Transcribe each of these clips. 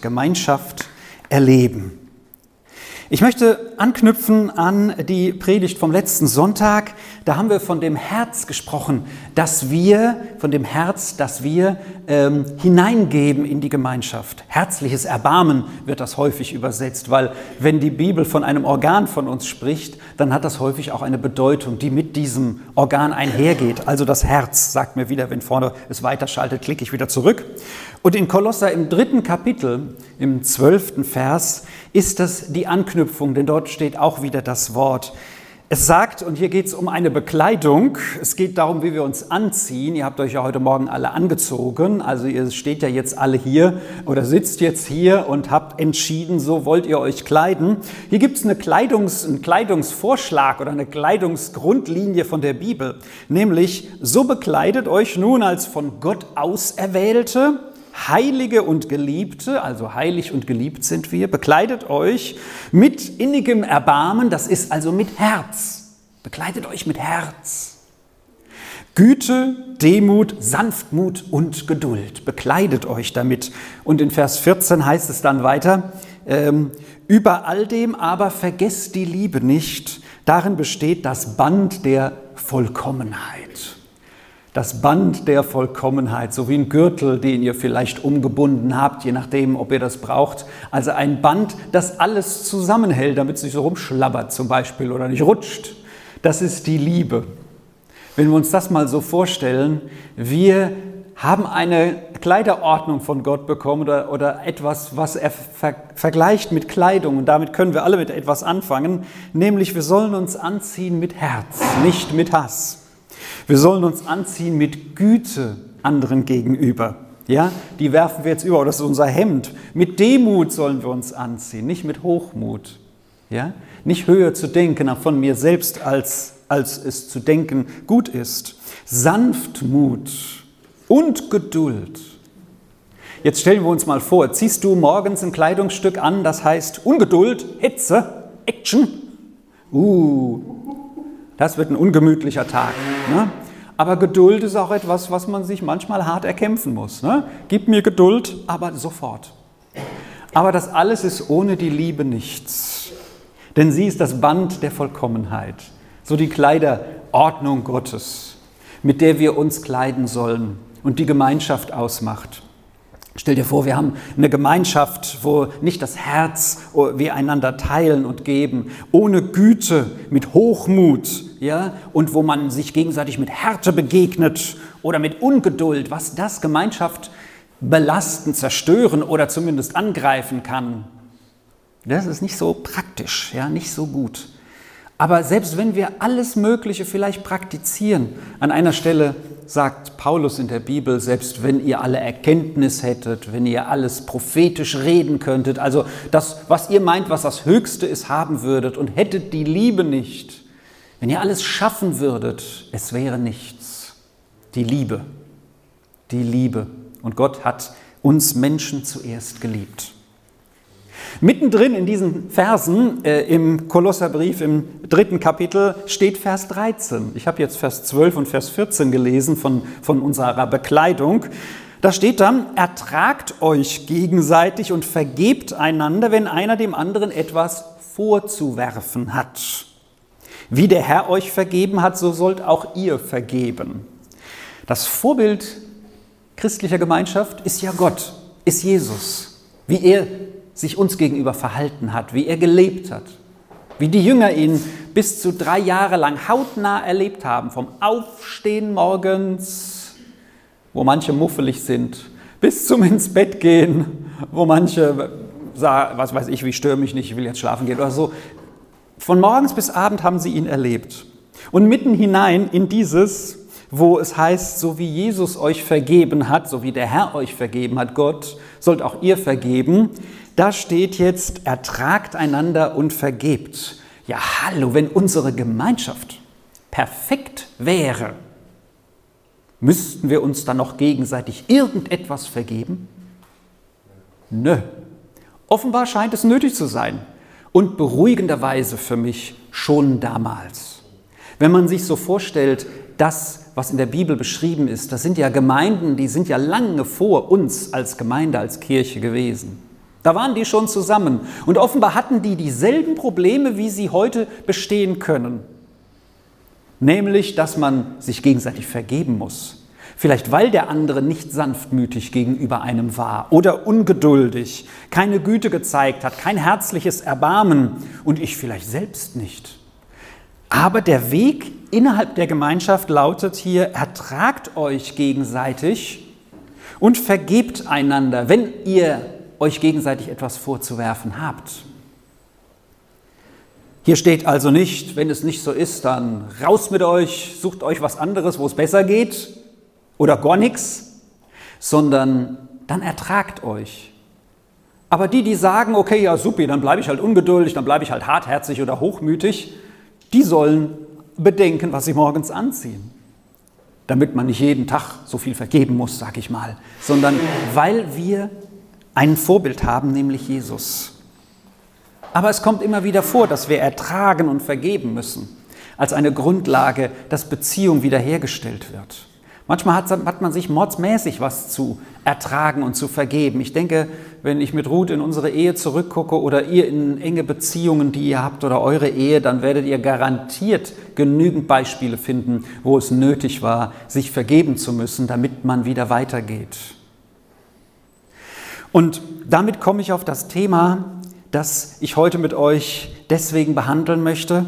Gemeinschaft erleben. Ich möchte anknüpfen an die Predigt vom letzten Sonntag. Da haben wir von dem Herz gesprochen, dass wir, von dem Herz, das wir ähm, hineingeben in die Gemeinschaft. Herzliches Erbarmen wird das häufig übersetzt, weil wenn die Bibel von einem Organ von uns spricht, dann hat das häufig auch eine Bedeutung, die mit diesem Organ einhergeht. Also das Herz, sagt mir wieder, wenn vorne es weiterschaltet, klicke ich wieder zurück. Und in Kolosser im dritten Kapitel, im zwölften Vers, ist das die Anknüpfung, denn dort steht auch wieder das Wort. Es sagt, und hier geht es um eine Bekleidung, es geht darum, wie wir uns anziehen. Ihr habt euch ja heute Morgen alle angezogen, also ihr steht ja jetzt alle hier oder sitzt jetzt hier und habt entschieden, so wollt ihr euch kleiden. Hier gibt es eine Kleidungs-, einen Kleidungsvorschlag oder eine Kleidungsgrundlinie von der Bibel, nämlich so bekleidet euch nun als von Gott Auserwählte, Heilige und Geliebte, also heilig und geliebt sind wir, bekleidet euch mit innigem Erbarmen, das ist also mit Herz. Bekleidet euch mit Herz. Güte, Demut, Sanftmut und Geduld. Bekleidet euch damit. Und in Vers 14 heißt es dann weiter, ähm, über all dem aber vergesst die Liebe nicht, darin besteht das Band der Vollkommenheit das Band der Vollkommenheit, so wie ein Gürtel, den ihr vielleicht umgebunden habt, je nachdem, ob ihr das braucht. Also ein Band, das alles zusammenhält, damit es nicht so rumschlabbert zum Beispiel oder nicht rutscht. Das ist die Liebe. Wenn wir uns das mal so vorstellen, wir haben eine Kleiderordnung von Gott bekommen oder, oder etwas, was er ver vergleicht mit Kleidung. Und damit können wir alle mit etwas anfangen, nämlich wir sollen uns anziehen mit Herz, nicht mit Hass. Wir sollen uns anziehen mit Güte anderen gegenüber. Ja, die werfen wir jetzt über, das ist unser Hemd. Mit Demut sollen wir uns anziehen, nicht mit Hochmut. Ja, nicht höher zu denken von mir selbst, als, als es zu denken gut ist. Sanftmut und Geduld. Jetzt stellen wir uns mal vor, ziehst du morgens ein Kleidungsstück an, das heißt Ungeduld, Hitze, Action. Uh, das wird ein ungemütlicher Tag. Ne? Aber Geduld ist auch etwas, was man sich manchmal hart erkämpfen muss. Ne? Gib mir Geduld, aber sofort. Aber das alles ist ohne die Liebe nichts. Denn sie ist das Band der Vollkommenheit. So die Kleiderordnung Gottes, mit der wir uns kleiden sollen und die Gemeinschaft ausmacht. Stell dir vor, wir haben eine Gemeinschaft, wo nicht das Herz wir einander teilen und geben, ohne Güte, mit Hochmut, ja, und wo man sich gegenseitig mit Härte begegnet oder mit Ungeduld, was das Gemeinschaft belasten, zerstören oder zumindest angreifen kann. Das ist nicht so praktisch, ja, nicht so gut. Aber selbst wenn wir alles Mögliche vielleicht praktizieren, an einer Stelle sagt Paulus in der Bibel, selbst wenn ihr alle Erkenntnis hättet, wenn ihr alles prophetisch reden könntet, also das, was ihr meint, was das Höchste ist, haben würdet und hättet die Liebe nicht, wenn ihr alles schaffen würdet, es wäre nichts. Die Liebe, die Liebe. Und Gott hat uns Menschen zuerst geliebt. Mittendrin in diesen Versen äh, im Kolosserbrief im dritten Kapitel steht Vers 13. Ich habe jetzt Vers 12 und Vers 14 gelesen von, von unserer Bekleidung. Da steht dann, ertragt euch gegenseitig und vergebt einander, wenn einer dem anderen etwas vorzuwerfen hat. Wie der Herr euch vergeben hat, so sollt auch ihr vergeben. Das Vorbild christlicher Gemeinschaft ist ja Gott, ist Jesus. Wie er sich uns gegenüber verhalten hat, wie er gelebt hat, wie die Jünger ihn bis zu drei Jahre lang hautnah erlebt haben, vom Aufstehen morgens, wo manche muffelig sind, bis zum ins Bett gehen, wo manche was weiß ich, wie störe mich nicht, ich will jetzt schlafen gehen oder so. Von morgens bis abend haben sie ihn erlebt. Und mitten hinein in dieses, wo es heißt, so wie Jesus euch vergeben hat, so wie der Herr euch vergeben hat, Gott, sollt auch ihr vergeben, da steht jetzt, ertragt einander und vergebt. Ja, hallo, wenn unsere Gemeinschaft perfekt wäre, müssten wir uns dann noch gegenseitig irgendetwas vergeben? Nö. Offenbar scheint es nötig zu sein und beruhigenderweise für mich schon damals. Wenn man sich so vorstellt, das, was in der Bibel beschrieben ist, das sind ja Gemeinden, die sind ja lange vor uns als Gemeinde, als Kirche gewesen. Da waren die schon zusammen. Und offenbar hatten die dieselben Probleme, wie sie heute bestehen können. Nämlich, dass man sich gegenseitig vergeben muss. Vielleicht weil der andere nicht sanftmütig gegenüber einem war oder ungeduldig, keine Güte gezeigt hat, kein herzliches Erbarmen und ich vielleicht selbst nicht. Aber der Weg innerhalb der Gemeinschaft lautet hier, ertragt euch gegenseitig und vergebt einander, wenn ihr euch gegenseitig etwas vorzuwerfen habt. Hier steht also nicht, wenn es nicht so ist, dann raus mit euch, sucht euch was anderes, wo es besser geht oder gar nichts, sondern dann ertragt euch. Aber die, die sagen, okay, ja, supi, dann bleibe ich halt ungeduldig, dann bleibe ich halt hartherzig oder hochmütig, die sollen bedenken, was sie morgens anziehen. Damit man nicht jeden Tag so viel vergeben muss, sag ich mal, sondern weil wir ein Vorbild haben, nämlich Jesus. Aber es kommt immer wieder vor, dass wir ertragen und vergeben müssen, als eine Grundlage, dass Beziehung wiederhergestellt wird. Manchmal hat, hat, man sich mordsmäßig was zu ertragen und zu vergeben. Ich denke, wenn ich mit Ruth in unsere Ehe zurückgucke oder ihr in enge Beziehungen, die ihr habt oder eure Ehe, dann werdet ihr garantiert genügend Beispiele finden, wo es nötig war, sich vergeben zu müssen, damit man wieder weitergeht. Und damit komme ich auf das Thema, das ich heute mit euch deswegen behandeln möchte.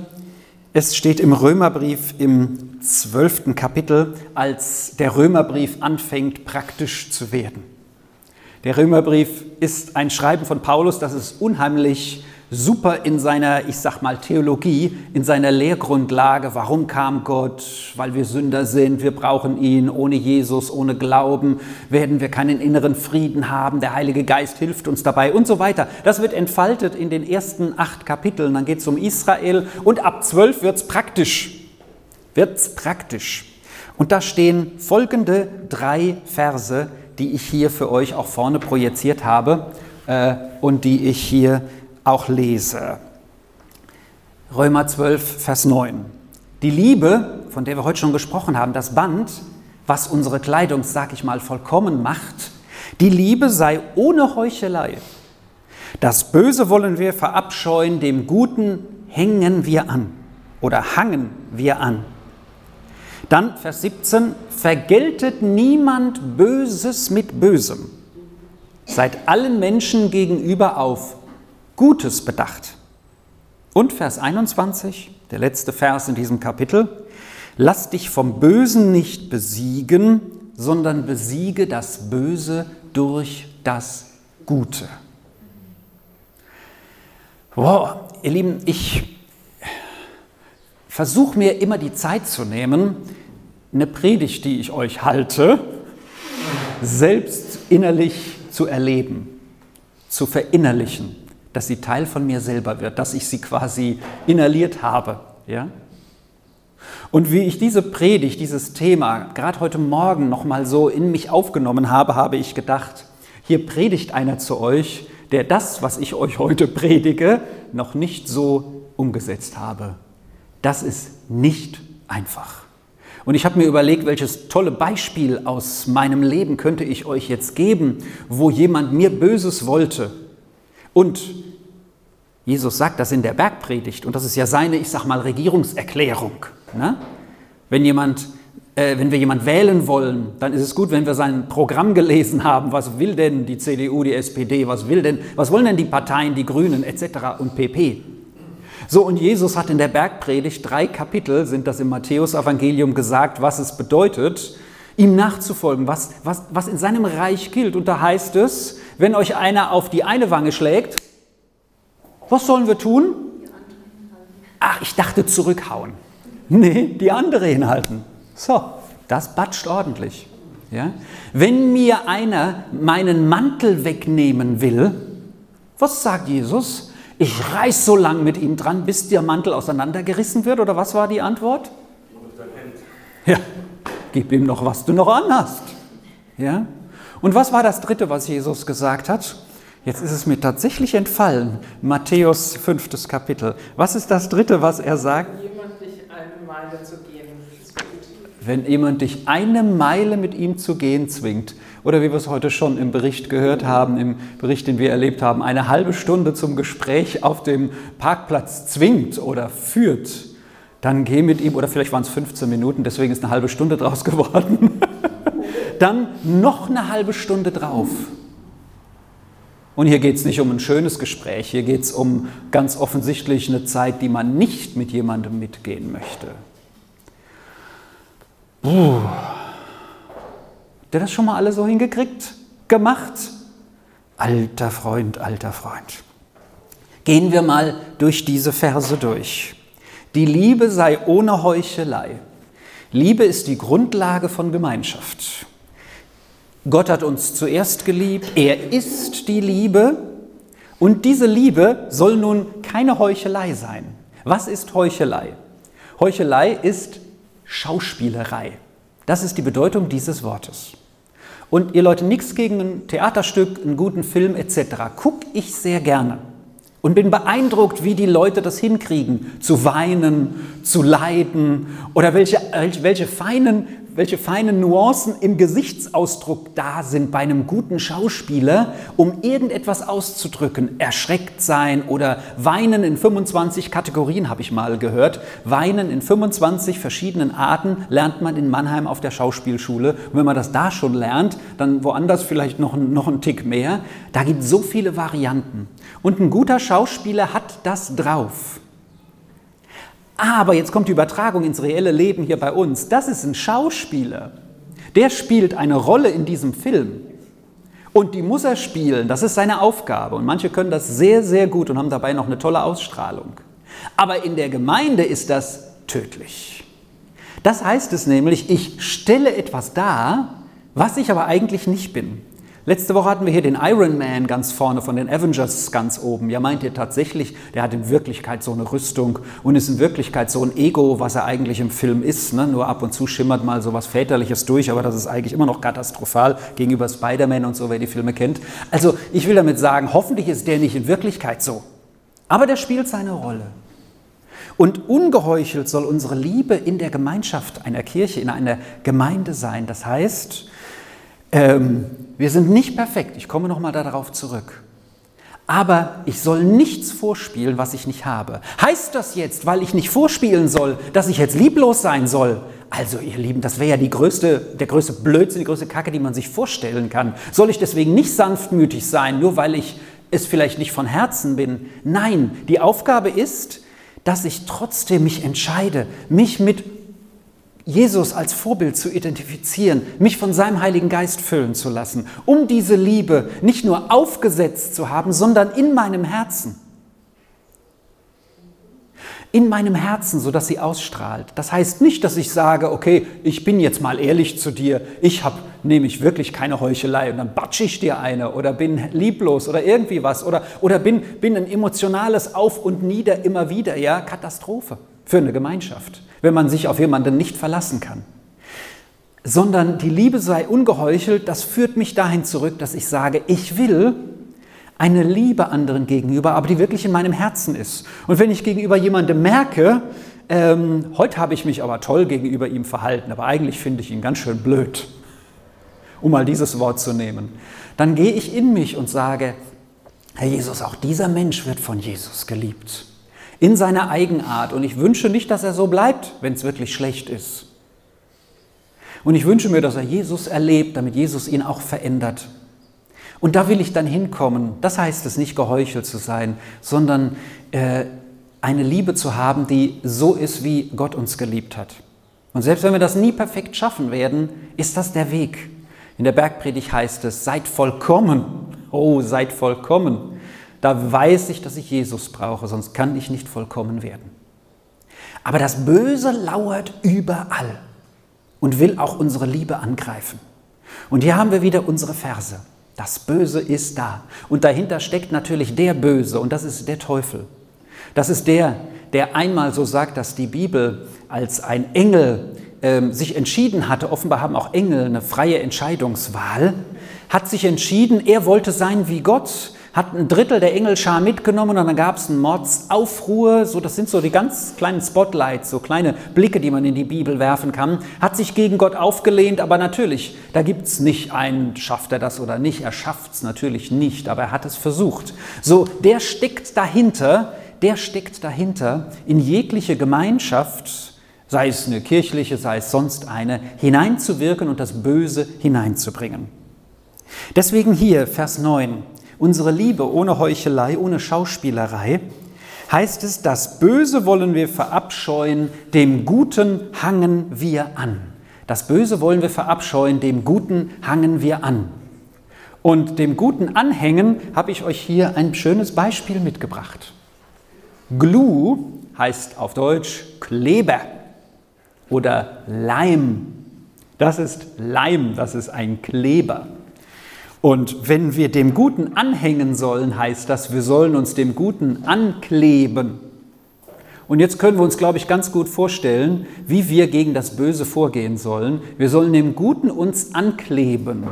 Es steht im Römerbrief im zwölften Kapitel, als der Römerbrief anfängt praktisch zu werden. Der Römerbrief ist ein Schreiben von Paulus, das ist unheimlich super in seiner, ich sag mal, Theologie, in seiner Lehrgrundlage. Warum kam Gott? Weil wir Sünder sind, wir brauchen ihn. Ohne Jesus, ohne Glauben werden wir keinen inneren Frieden haben. Der Heilige Geist hilft uns dabei und so weiter. Das wird entfaltet in den ersten acht Kapiteln. Dann geht es um Israel und ab zwölf wird es praktisch. Wird es praktisch. Und da stehen folgende drei Verse, die ich hier für euch auch vorne projiziert habe äh, und die ich hier auch lese. Römer 12, Vers 9. Die Liebe, von der wir heute schon gesprochen haben, das Band, was unsere Kleidung, sag ich mal, vollkommen macht, die Liebe sei ohne Heuchelei. Das Böse wollen wir verabscheuen, dem Guten hängen wir an oder hangen wir an. Dann Vers 17, vergeltet niemand Böses mit Bösem. Seid allen Menschen gegenüber auf Gutes bedacht. Und Vers 21, der letzte Vers in diesem Kapitel, lass dich vom Bösen nicht besiegen, sondern besiege das Böse durch das Gute. Wow, ihr Lieben, ich versuche mir immer die Zeit zu nehmen, eine Predigt, die ich euch halte, selbst innerlich zu erleben, zu verinnerlichen dass sie Teil von mir selber wird, dass ich sie quasi inhaliert habe. Ja? Und wie ich diese Predigt, dieses Thema gerade heute Morgen nochmal so in mich aufgenommen habe, habe ich gedacht, hier predigt einer zu euch, der das, was ich euch heute predige, noch nicht so umgesetzt habe. Das ist nicht einfach. Und ich habe mir überlegt, welches tolle Beispiel aus meinem Leben könnte ich euch jetzt geben, wo jemand mir Böses wollte und Jesus sagt das in der Bergpredigt und das ist ja seine, ich sag mal, Regierungserklärung. Ne? Wenn jemand äh, wenn wir jemand wählen wollen, dann ist es gut, wenn wir sein Programm gelesen haben. Was will denn die CDU, die SPD, was will denn, was wollen denn die Parteien, die Grünen etc. und PP? So, und Jesus hat in der Bergpredigt drei Kapitel, sind das im Matthäus-Evangelium gesagt, was es bedeutet, ihm nachzufolgen, was, was, was in seinem Reich gilt. Und da heißt es, wenn euch einer auf die eine Wange schlägt, was sollen wir tun? Ach, ich dachte zurückhauen. Nee, die andere hinhalten. So, das batscht ordentlich. Ja? Wenn mir einer meinen Mantel wegnehmen will, was sagt Jesus? Ich reiß so lang mit ihm dran, bis der Mantel auseinandergerissen wird, oder was war die Antwort? Ja, gib ihm noch, was du noch anhast. Ja? Und was war das dritte, was Jesus gesagt hat? Jetzt ist es mir tatsächlich entfallen. Matthäus fünftes Kapitel. Was ist das dritte, was er sagt? Jemand dich eine Meile zu gehen, Wenn jemand dich eine Meile mit ihm zu gehen zwingt. Oder wie wir es heute schon im Bericht gehört haben, im Bericht, den wir erlebt haben, eine halbe Stunde zum Gespräch auf dem Parkplatz zwingt oder führt, dann geh mit ihm, oder vielleicht waren es 15 Minuten, deswegen ist eine halbe Stunde draus geworden, dann noch eine halbe Stunde drauf. Und hier geht es nicht um ein schönes Gespräch, hier geht es um ganz offensichtlich eine Zeit, die man nicht mit jemandem mitgehen möchte. Puh. Der das schon mal alle so hingekriegt? Gemacht? Alter Freund, alter Freund. Gehen wir mal durch diese Verse durch. Die Liebe sei ohne Heuchelei. Liebe ist die Grundlage von Gemeinschaft. Gott hat uns zuerst geliebt, er ist die Liebe und diese Liebe soll nun keine Heuchelei sein. Was ist Heuchelei? Heuchelei ist Schauspielerei. Das ist die Bedeutung dieses Wortes. Und ihr Leute, nichts gegen ein Theaterstück, einen guten Film etc. gucke ich sehr gerne und bin beeindruckt, wie die Leute das hinkriegen, zu weinen, zu leiden oder welche, welche feinen welche feinen Nuancen im Gesichtsausdruck da sind bei einem guten Schauspieler, um irgendetwas auszudrücken. Erschreckt sein oder weinen in 25 Kategorien, habe ich mal gehört. Weinen in 25 verschiedenen Arten lernt man in Mannheim auf der Schauspielschule. Und wenn man das da schon lernt, dann woanders vielleicht noch, noch einen Tick mehr. Da gibt es so viele Varianten. Und ein guter Schauspieler hat das drauf. Aber jetzt kommt die Übertragung ins reelle Leben hier bei uns. Das ist ein Schauspieler. Der spielt eine Rolle in diesem Film. Und die muss er spielen, das ist seine Aufgabe. Und manche können das sehr, sehr gut und haben dabei noch eine tolle Ausstrahlung. Aber in der Gemeinde ist das tödlich. Das heißt es nämlich, ich stelle etwas dar, was ich aber eigentlich nicht bin. Letzte Woche hatten wir hier den Iron Man ganz vorne von den Avengers ganz oben. Ja, meint ihr tatsächlich, der hat in Wirklichkeit so eine Rüstung und ist in Wirklichkeit so ein Ego, was er eigentlich im Film ist. Ne? Nur ab und zu schimmert mal so was Väterliches durch, aber das ist eigentlich immer noch katastrophal gegenüber Spider-Man und so, wer die Filme kennt. Also ich will damit sagen, hoffentlich ist der nicht in Wirklichkeit so. Aber der spielt seine Rolle. Und ungeheuchelt soll unsere Liebe in der Gemeinschaft einer Kirche, in einer Gemeinde sein. Das heißt, ähm, wir sind nicht perfekt, ich komme nochmal darauf zurück. Aber ich soll nichts vorspielen, was ich nicht habe. Heißt das jetzt, weil ich nicht vorspielen soll, dass ich jetzt lieblos sein soll? Also, ihr Lieben, das wäre ja größte, der größte Blödsinn, die größte Kacke, die man sich vorstellen kann. Soll ich deswegen nicht sanftmütig sein, nur weil ich es vielleicht nicht von Herzen bin? Nein, die Aufgabe ist, dass ich trotzdem mich entscheide, mich mit Jesus als Vorbild zu identifizieren, mich von seinem Heiligen Geist füllen zu lassen, um diese Liebe nicht nur aufgesetzt zu haben, sondern in meinem Herzen. In meinem Herzen, sodass sie ausstrahlt. Das heißt nicht, dass ich sage, okay, ich bin jetzt mal ehrlich zu dir, ich habe nämlich wirklich keine Heuchelei und dann batsche ich dir eine oder bin lieblos oder irgendwie was oder, oder bin, bin ein emotionales Auf und Nieder immer wieder, ja, Katastrophe für eine Gemeinschaft wenn man sich auf jemanden nicht verlassen kann. Sondern die Liebe sei ungeheuchelt, das führt mich dahin zurück, dass ich sage, ich will eine Liebe anderen gegenüber, aber die wirklich in meinem Herzen ist. Und wenn ich gegenüber jemandem merke, ähm, heute habe ich mich aber toll gegenüber ihm verhalten, aber eigentlich finde ich ihn ganz schön blöd, um mal dieses Wort zu nehmen, dann gehe ich in mich und sage, Herr Jesus, auch dieser Mensch wird von Jesus geliebt in seiner Eigenart. Und ich wünsche nicht, dass er so bleibt, wenn es wirklich schlecht ist. Und ich wünsche mir, dass er Jesus erlebt, damit Jesus ihn auch verändert. Und da will ich dann hinkommen. Das heißt es nicht geheuchelt zu sein, sondern äh, eine Liebe zu haben, die so ist, wie Gott uns geliebt hat. Und selbst wenn wir das nie perfekt schaffen werden, ist das der Weg. In der Bergpredigt heißt es, seid vollkommen. Oh, seid vollkommen. Da weiß ich, dass ich Jesus brauche, sonst kann ich nicht vollkommen werden. Aber das Böse lauert überall und will auch unsere Liebe angreifen. Und hier haben wir wieder unsere Verse. Das Böse ist da. Und dahinter steckt natürlich der Böse und das ist der Teufel. Das ist der, der einmal so sagt, dass die Bibel als ein Engel ähm, sich entschieden hatte, offenbar haben auch Engel eine freie Entscheidungswahl, hat sich entschieden, er wollte sein wie Gott, hat ein Drittel der Engelschar mitgenommen und dann gab es einen Mordsaufruhr. So, das sind so die ganz kleinen Spotlights, so kleine Blicke, die man in die Bibel werfen kann. Hat sich gegen Gott aufgelehnt, aber natürlich, da gibt es nicht einen, schafft er das oder nicht. Er schafft es natürlich nicht, aber er hat es versucht. So, der steckt dahinter, der steckt dahinter in jegliche Gemeinschaft, sei es eine kirchliche, sei es sonst eine, hineinzuwirken und das Böse hineinzubringen. Deswegen hier Vers 9. Unsere Liebe ohne Heuchelei, ohne Schauspielerei, heißt es, das Böse wollen wir verabscheuen, dem Guten hangen wir an. Das Böse wollen wir verabscheuen, dem Guten hangen wir an. Und dem Guten anhängen habe ich euch hier ein schönes Beispiel mitgebracht. Glue heißt auf Deutsch Kleber oder Leim. Das ist Leim, das ist ein Kleber. Und wenn wir dem Guten anhängen sollen, heißt das, wir sollen uns dem Guten ankleben. Und jetzt können wir uns, glaube ich, ganz gut vorstellen, wie wir gegen das Böse vorgehen sollen. Wir sollen dem Guten uns ankleben.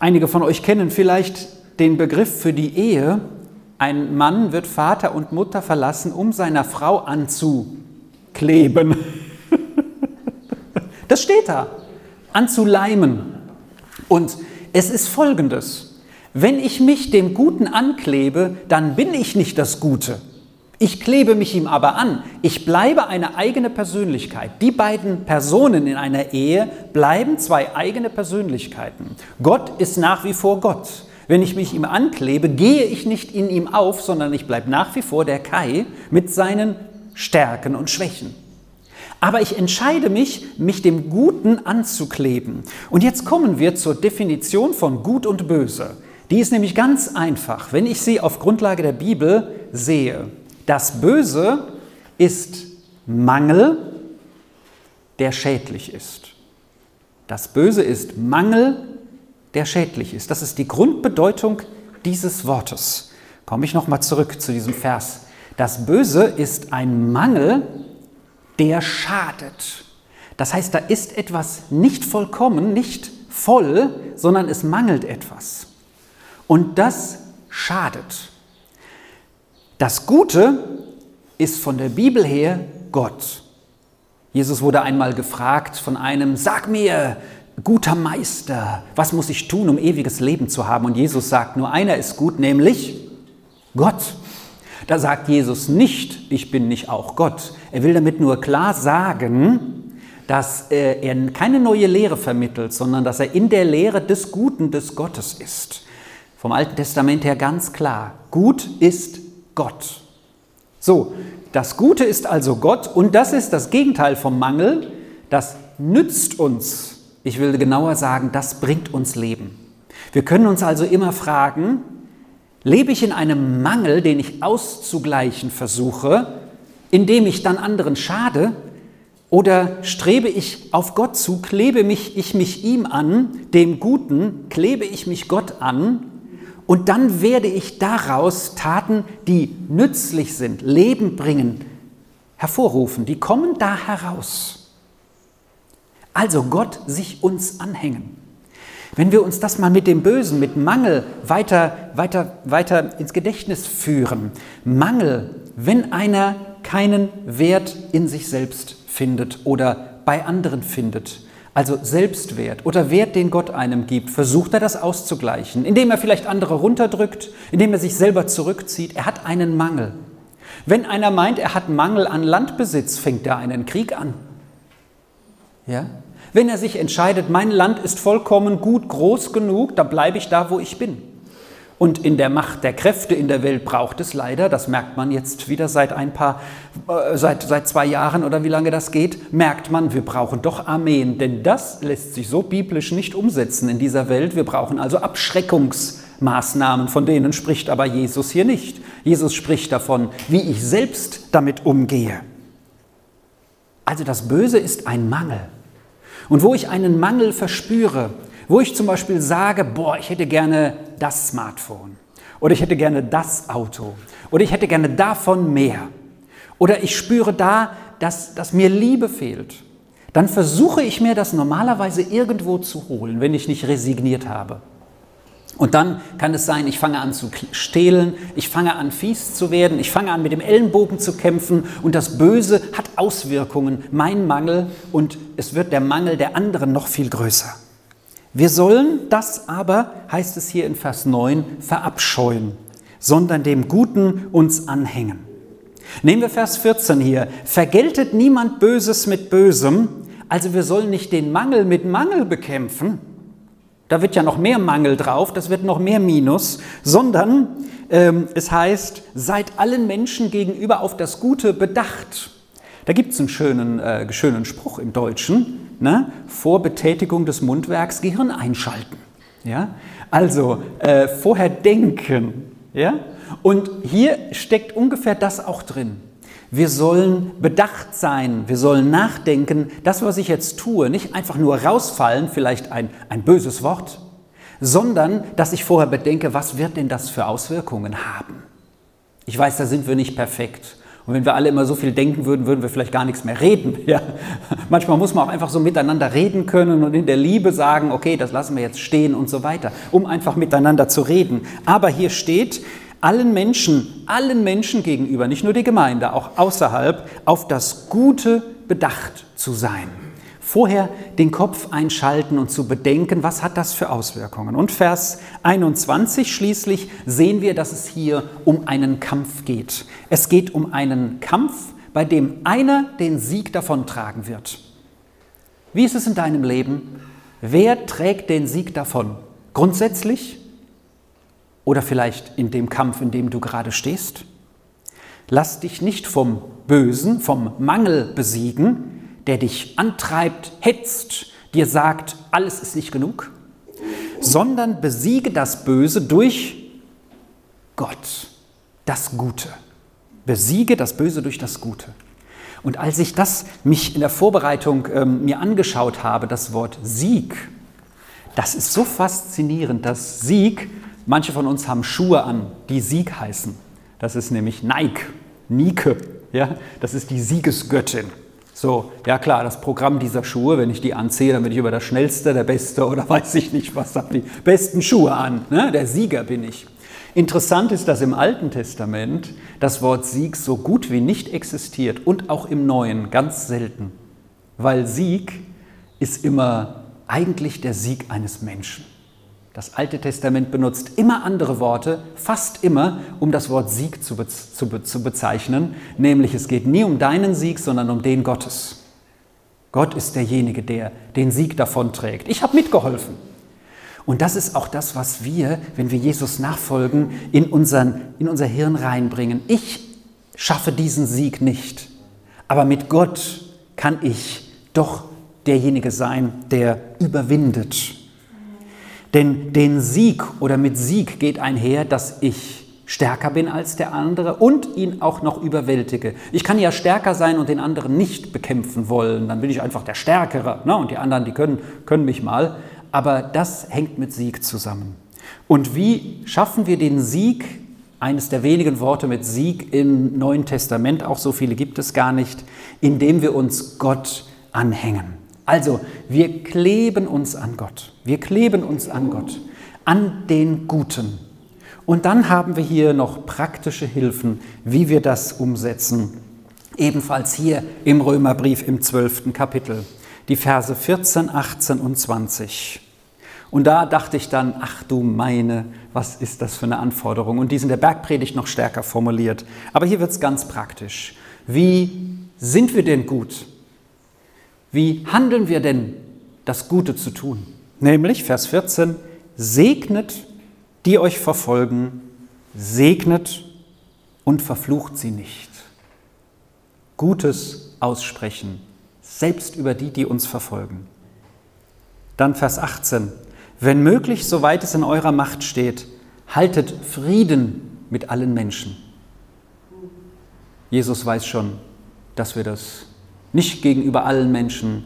Einige von euch kennen vielleicht den Begriff für die Ehe. Ein Mann wird Vater und Mutter verlassen, um seiner Frau anzukleben. Das steht da anzuleimen. Und es ist folgendes. Wenn ich mich dem Guten anklebe, dann bin ich nicht das Gute. Ich klebe mich ihm aber an. Ich bleibe eine eigene Persönlichkeit. Die beiden Personen in einer Ehe bleiben zwei eigene Persönlichkeiten. Gott ist nach wie vor Gott. Wenn ich mich ihm anklebe, gehe ich nicht in ihm auf, sondern ich bleibe nach wie vor der Kai mit seinen Stärken und Schwächen. Aber ich entscheide mich, mich dem Guten anzukleben. Und jetzt kommen wir zur Definition von Gut und Böse. Die ist nämlich ganz einfach, wenn ich sie auf Grundlage der Bibel sehe. Das Böse ist Mangel, der schädlich ist. Das Böse ist Mangel, der schädlich ist. Das ist die Grundbedeutung dieses Wortes. Komme ich nochmal zurück zu diesem Vers. Das Böse ist ein Mangel, der schadet. Das heißt, da ist etwas nicht vollkommen, nicht voll, sondern es mangelt etwas. Und das schadet. Das Gute ist von der Bibel her Gott. Jesus wurde einmal gefragt von einem, sag mir, guter Meister, was muss ich tun, um ewiges Leben zu haben? Und Jesus sagt, nur einer ist gut, nämlich Gott. Da sagt Jesus nicht, ich bin nicht auch Gott. Er will damit nur klar sagen, dass er keine neue Lehre vermittelt, sondern dass er in der Lehre des Guten des Gottes ist. Vom Alten Testament her ganz klar. Gut ist Gott. So, das Gute ist also Gott und das ist das Gegenteil vom Mangel. Das nützt uns. Ich will genauer sagen, das bringt uns Leben. Wir können uns also immer fragen, Lebe ich in einem Mangel, den ich auszugleichen versuche, indem ich dann anderen schade? Oder strebe ich auf Gott zu, klebe mich, ich mich ihm an, dem Guten, klebe ich mich Gott an und dann werde ich daraus Taten, die nützlich sind, Leben bringen, hervorrufen. Die kommen da heraus. Also Gott sich uns anhängen. Wenn wir uns das mal mit dem Bösen, mit Mangel weiter, weiter, weiter ins Gedächtnis führen. Mangel, wenn einer keinen Wert in sich selbst findet oder bei anderen findet, also Selbstwert oder Wert, den Gott einem gibt, versucht er das auszugleichen, indem er vielleicht andere runterdrückt, indem er sich selber zurückzieht. Er hat einen Mangel. Wenn einer meint, er hat Mangel an Landbesitz, fängt er einen Krieg an. Ja? Wenn er sich entscheidet, mein Land ist vollkommen gut, groß genug, dann bleibe ich da, wo ich bin. Und in der Macht der Kräfte in der Welt braucht es leider, das merkt man jetzt wieder seit ein paar, äh, seit, seit zwei Jahren oder wie lange das geht, merkt man, wir brauchen doch Armeen, denn das lässt sich so biblisch nicht umsetzen in dieser Welt. Wir brauchen also Abschreckungsmaßnahmen, von denen spricht aber Jesus hier nicht. Jesus spricht davon, wie ich selbst damit umgehe. Also das Böse ist ein Mangel. Und wo ich einen Mangel verspüre, wo ich zum Beispiel sage, boah, ich hätte gerne das Smartphone oder ich hätte gerne das Auto oder ich hätte gerne davon mehr oder ich spüre da, dass, dass mir Liebe fehlt, dann versuche ich mir das normalerweise irgendwo zu holen, wenn ich nicht resigniert habe. Und dann kann es sein, ich fange an zu stehlen, ich fange an fies zu werden, ich fange an mit dem Ellenbogen zu kämpfen und das Böse hat Auswirkungen, mein Mangel und es wird der Mangel der anderen noch viel größer. Wir sollen das aber, heißt es hier in Vers 9, verabscheuen, sondern dem Guten uns anhängen. Nehmen wir Vers 14 hier. Vergeltet niemand Böses mit Bösem. Also wir sollen nicht den Mangel mit Mangel bekämpfen, da wird ja noch mehr Mangel drauf, das wird noch mehr Minus, sondern ähm, es heißt, seid allen Menschen gegenüber auf das Gute bedacht. Da gibt es einen schönen, äh, schönen Spruch im Deutschen, ne? vor Betätigung des Mundwerks Gehirn einschalten. Ja? Also äh, vorher denken. Ja? Und hier steckt ungefähr das auch drin. Wir sollen bedacht sein, wir sollen nachdenken, das, was ich jetzt tue, nicht einfach nur rausfallen, vielleicht ein, ein böses Wort, sondern dass ich vorher bedenke, was wird denn das für Auswirkungen haben? Ich weiß, da sind wir nicht perfekt. Und wenn wir alle immer so viel denken würden, würden wir vielleicht gar nichts mehr reden. Ja. Manchmal muss man auch einfach so miteinander reden können und in der Liebe sagen, okay, das lassen wir jetzt stehen und so weiter, um einfach miteinander zu reden. Aber hier steht, allen Menschen, allen Menschen gegenüber, nicht nur die Gemeinde, auch außerhalb, auf das Gute bedacht zu sein. Vorher den Kopf einschalten und zu bedenken, was hat das für Auswirkungen. Und Vers 21 schließlich sehen wir, dass es hier um einen Kampf geht. Es geht um einen Kampf, bei dem einer den Sieg davontragen wird. Wie ist es in deinem Leben? Wer trägt den Sieg davon? Grundsätzlich oder vielleicht in dem Kampf, in dem du gerade stehst? Lass dich nicht vom Bösen, vom Mangel besiegen, der dich antreibt, hetzt, dir sagt, alles ist nicht genug, sondern besiege das Böse durch Gott, das Gute. Besiege das Böse durch das Gute. Und als ich das mich in der Vorbereitung ähm, mir angeschaut habe, das Wort Sieg, das ist so faszinierend, dass Sieg Manche von uns haben Schuhe an, die Sieg heißen. Das ist nämlich Nike, Nike. Ja? Das ist die Siegesgöttin. So, ja klar, das Programm dieser Schuhe, wenn ich die anziehe, dann bin ich über das Schnellste, der Beste oder weiß ich nicht was, habe die besten Schuhe an. Ne? Der Sieger bin ich. Interessant ist, dass im Alten Testament das Wort Sieg so gut wie nicht existiert und auch im Neuen ganz selten, weil Sieg ist immer eigentlich der Sieg eines Menschen. Das Alte Testament benutzt immer andere Worte, fast immer, um das Wort Sieg zu, be zu, be zu bezeichnen, nämlich es geht nie um deinen Sieg, sondern um den Gottes. Gott ist derjenige, der den Sieg davonträgt. Ich habe mitgeholfen. Und das ist auch das, was wir, wenn wir Jesus nachfolgen, in, unseren, in unser Hirn reinbringen. Ich schaffe diesen Sieg nicht, aber mit Gott kann ich doch derjenige sein, der überwindet. Denn den Sieg oder mit Sieg geht einher, dass ich stärker bin als der andere und ihn auch noch überwältige. Ich kann ja stärker sein und den anderen nicht bekämpfen wollen, dann bin ich einfach der Stärkere ne? und die anderen, die können, können mich mal. Aber das hängt mit Sieg zusammen. Und wie schaffen wir den Sieg? Eines der wenigen Worte mit Sieg im Neuen Testament, auch so viele gibt es gar nicht, indem wir uns Gott anhängen. Also, wir kleben uns an Gott. Wir kleben uns an Gott, an den Guten. Und dann haben wir hier noch praktische Hilfen, wie wir das umsetzen. Ebenfalls hier im Römerbrief im 12. Kapitel, die Verse 14, 18 und 20. Und da dachte ich dann, ach du meine, was ist das für eine Anforderung? Und die sind der Bergpredigt noch stärker formuliert. Aber hier wird es ganz praktisch. Wie sind wir denn gut? Wie handeln wir denn, das Gute zu tun? Nämlich, Vers 14, segnet, die euch verfolgen, segnet und verflucht sie nicht. Gutes aussprechen, selbst über die, die uns verfolgen. Dann Vers 18, wenn möglich, soweit es in eurer Macht steht, haltet Frieden mit allen Menschen. Jesus weiß schon, dass wir das nicht gegenüber allen Menschen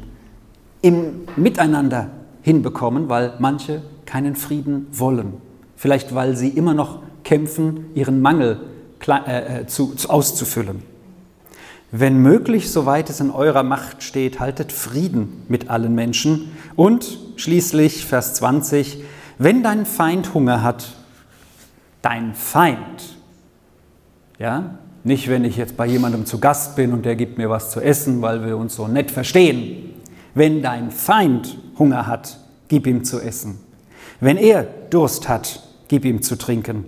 im Miteinander hinbekommen, weil manche keinen Frieden wollen. Vielleicht weil sie immer noch kämpfen, ihren Mangel äh, äh, zu, zu, auszufüllen. Wenn möglich, soweit es in eurer Macht steht, haltet Frieden mit allen Menschen. Und schließlich, Vers 20, Wenn dein Feind Hunger hat, dein Feind, ja, nicht wenn ich jetzt bei jemandem zu Gast bin und der gibt mir was zu essen, weil wir uns so nett verstehen. Wenn dein Feind Hunger hat, gib ihm zu essen. Wenn er Durst hat, gib ihm zu trinken.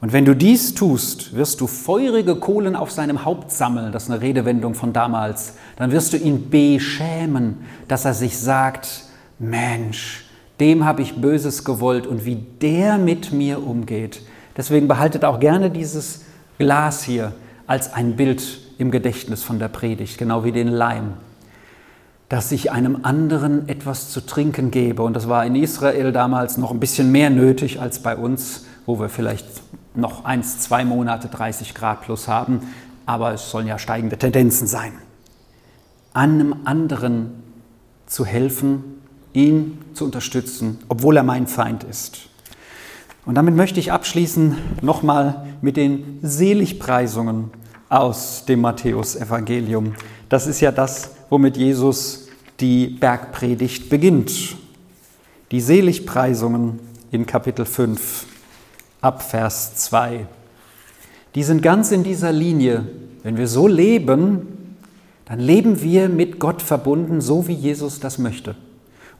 Und wenn du dies tust, wirst du feurige Kohlen auf seinem Haupt sammeln, das ist eine Redewendung von damals, dann wirst du ihn beschämen, dass er sich sagt, Mensch, dem habe ich Böses gewollt und wie der mit mir umgeht. Deswegen behaltet auch gerne dieses Glas hier als ein Bild im Gedächtnis von der Predigt, genau wie den Leim, dass ich einem anderen etwas zu trinken gebe. Und das war in Israel damals noch ein bisschen mehr nötig als bei uns, wo wir vielleicht noch eins, zwei Monate 30 Grad plus haben, aber es sollen ja steigende Tendenzen sein. Einem anderen zu helfen, ihn zu unterstützen, obwohl er mein Feind ist. Und damit möchte ich abschließen nochmal mit den Seligpreisungen aus dem Matthäusevangelium. Das ist ja das, womit Jesus die Bergpredigt beginnt. Die Seligpreisungen in Kapitel 5 ab Vers 2. Die sind ganz in dieser Linie. Wenn wir so leben, dann leben wir mit Gott verbunden, so wie Jesus das möchte.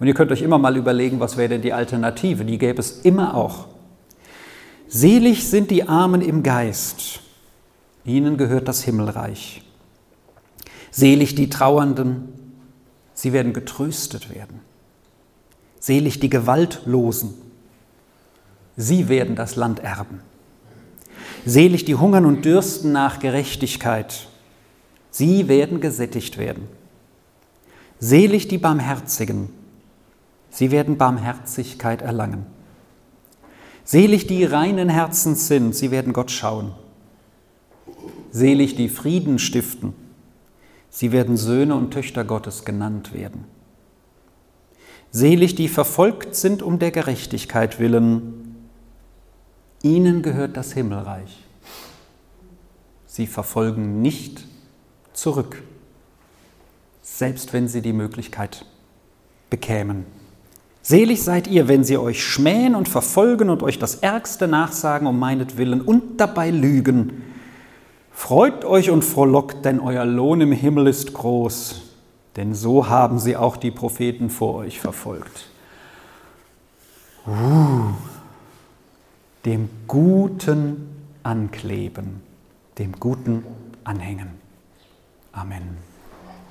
Und ihr könnt euch immer mal überlegen, was wäre denn die Alternative? Die gäbe es immer auch. Selig sind die Armen im Geist, ihnen gehört das Himmelreich. Selig die Trauernden, sie werden getröstet werden. Selig die Gewaltlosen, sie werden das Land erben. Selig die hungern und dürsten nach Gerechtigkeit, sie werden gesättigt werden. Selig die Barmherzigen, sie werden Barmherzigkeit erlangen. Selig die reinen Herzens sind, sie werden Gott schauen. Selig die Frieden stiften, sie werden Söhne und Töchter Gottes genannt werden. Selig die verfolgt sind um der Gerechtigkeit willen, ihnen gehört das Himmelreich. Sie verfolgen nicht zurück, selbst wenn sie die Möglichkeit bekämen. Selig seid ihr, wenn sie euch schmähen und verfolgen und euch das Ärgste nachsagen um meinetwillen und dabei lügen. Freut euch und frohlockt, denn euer Lohn im Himmel ist groß, denn so haben sie auch die Propheten vor euch verfolgt. Uh, dem Guten ankleben, dem Guten anhängen. Amen.